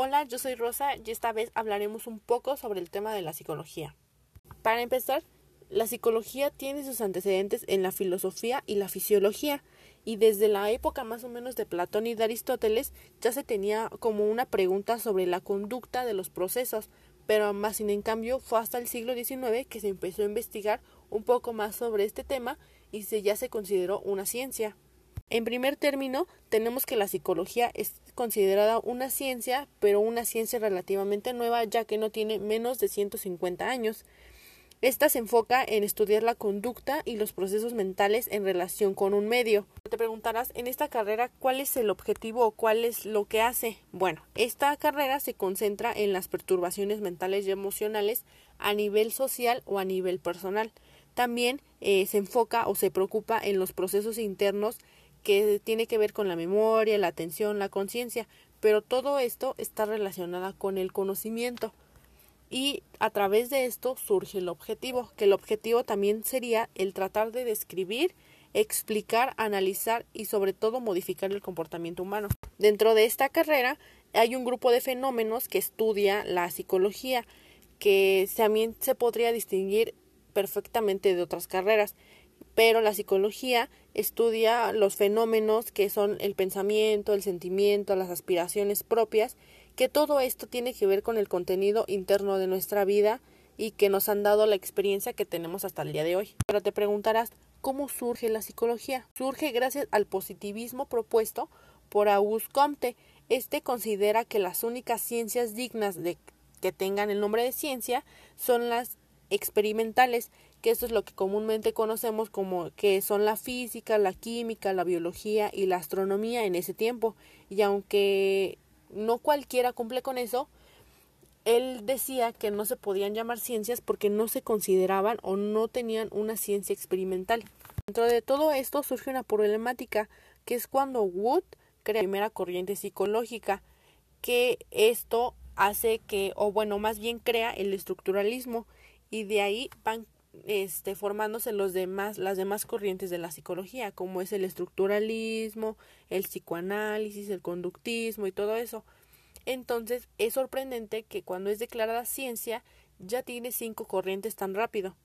Hola, yo soy Rosa y esta vez hablaremos un poco sobre el tema de la psicología. Para empezar, la psicología tiene sus antecedentes en la filosofía y la fisiología, y desde la época más o menos de Platón y de Aristóteles ya se tenía como una pregunta sobre la conducta de los procesos, pero más sin en cambio fue hasta el siglo XIX que se empezó a investigar un poco más sobre este tema y se ya se consideró una ciencia. En primer término, tenemos que la psicología es considerada una ciencia, pero una ciencia relativamente nueva, ya que no tiene menos de 150 años. Esta se enfoca en estudiar la conducta y los procesos mentales en relación con un medio. Te preguntarás en esta carrera cuál es el objetivo o cuál es lo que hace. Bueno, esta carrera se concentra en las perturbaciones mentales y emocionales a nivel social o a nivel personal. También eh, se enfoca o se preocupa en los procesos internos que tiene que ver con la memoria, la atención, la conciencia, pero todo esto está relacionado con el conocimiento. Y a través de esto surge el objetivo, que el objetivo también sería el tratar de describir, explicar, analizar y sobre todo modificar el comportamiento humano. Dentro de esta carrera hay un grupo de fenómenos que estudia la psicología, que también se podría distinguir perfectamente de otras carreras pero la psicología estudia los fenómenos que son el pensamiento, el sentimiento, las aspiraciones propias, que todo esto tiene que ver con el contenido interno de nuestra vida y que nos han dado la experiencia que tenemos hasta el día de hoy. Pero te preguntarás, ¿cómo surge la psicología? Surge gracias al positivismo propuesto por Auguste Comte. Este considera que las únicas ciencias dignas de que tengan el nombre de ciencia son las experimentales, que esto es lo que comúnmente conocemos como que son la física, la química, la biología y la astronomía en ese tiempo. Y aunque no cualquiera cumple con eso, él decía que no se podían llamar ciencias porque no se consideraban o no tenían una ciencia experimental. Dentro de todo esto surge una problemática que es cuando Wood crea la primera corriente psicológica, que esto hace que, o bueno, más bien crea el estructuralismo y de ahí van este, formándose los demás, las demás corrientes de la psicología, como es el estructuralismo, el psicoanálisis, el conductismo y todo eso. Entonces es sorprendente que cuando es declarada ciencia ya tiene cinco corrientes tan rápido.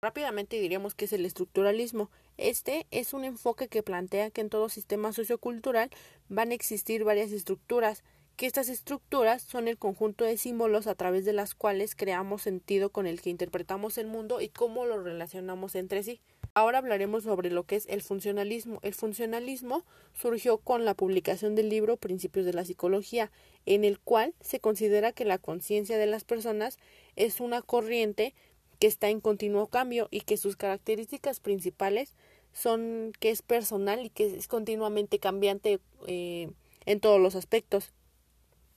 Rápidamente diríamos que es el estructuralismo. Este es un enfoque que plantea que en todo sistema sociocultural van a existir varias estructuras que estas estructuras son el conjunto de símbolos a través de las cuales creamos sentido con el que interpretamos el mundo y cómo lo relacionamos entre sí. Ahora hablaremos sobre lo que es el funcionalismo. El funcionalismo surgió con la publicación del libro Principios de la Psicología, en el cual se considera que la conciencia de las personas es una corriente que está en continuo cambio y que sus características principales son que es personal y que es continuamente cambiante eh, en todos los aspectos.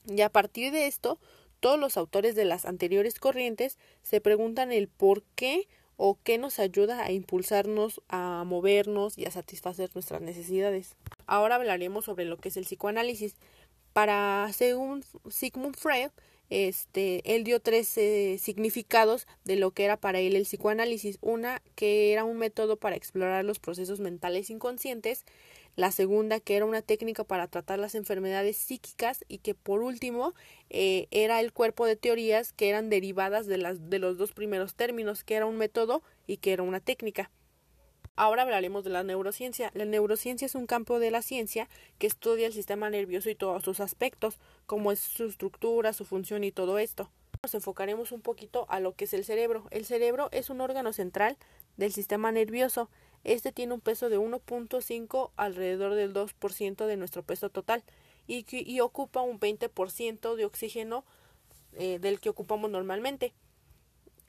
Y a partir de esto, todos los autores de las anteriores corrientes se preguntan el por qué o qué nos ayuda a impulsarnos, a movernos y a satisfacer nuestras necesidades. Ahora hablaremos sobre lo que es el psicoanálisis. Para, según Sigmund Freud, este, él dio tres significados de lo que era para él el psicoanálisis. Una, que era un método para explorar los procesos mentales inconscientes la segunda que era una técnica para tratar las enfermedades psíquicas y que por último eh, era el cuerpo de teorías que eran derivadas de, las, de los dos primeros términos, que era un método y que era una técnica. Ahora hablaremos de la neurociencia. La neurociencia es un campo de la ciencia que estudia el sistema nervioso y todos sus aspectos, como es su estructura, su función y todo esto. Nos enfocaremos un poquito a lo que es el cerebro. El cerebro es un órgano central del sistema nervioso este tiene un peso de 1.5 alrededor del 2% de nuestro peso total y, ocupa un 20% de oxígeno eh, del que ocupamos normalmente.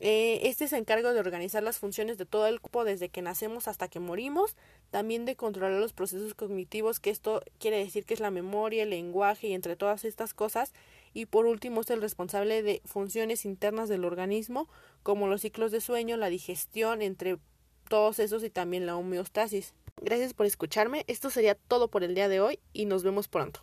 Eh, este se encarga de organizar las funciones de todo el cuerpo desde que nacemos hasta que morimos, también de controlar los procesos cognitivos, que esto quiere decir que es la memoria, el lenguaje y entre todas estas cosas, y por último es el responsable de funciones internas del organismo, como los ciclos de sueño, la digestión, entre todos esos y también la homeostasis. Gracias por escucharme. Esto sería todo por el día de hoy y nos vemos pronto.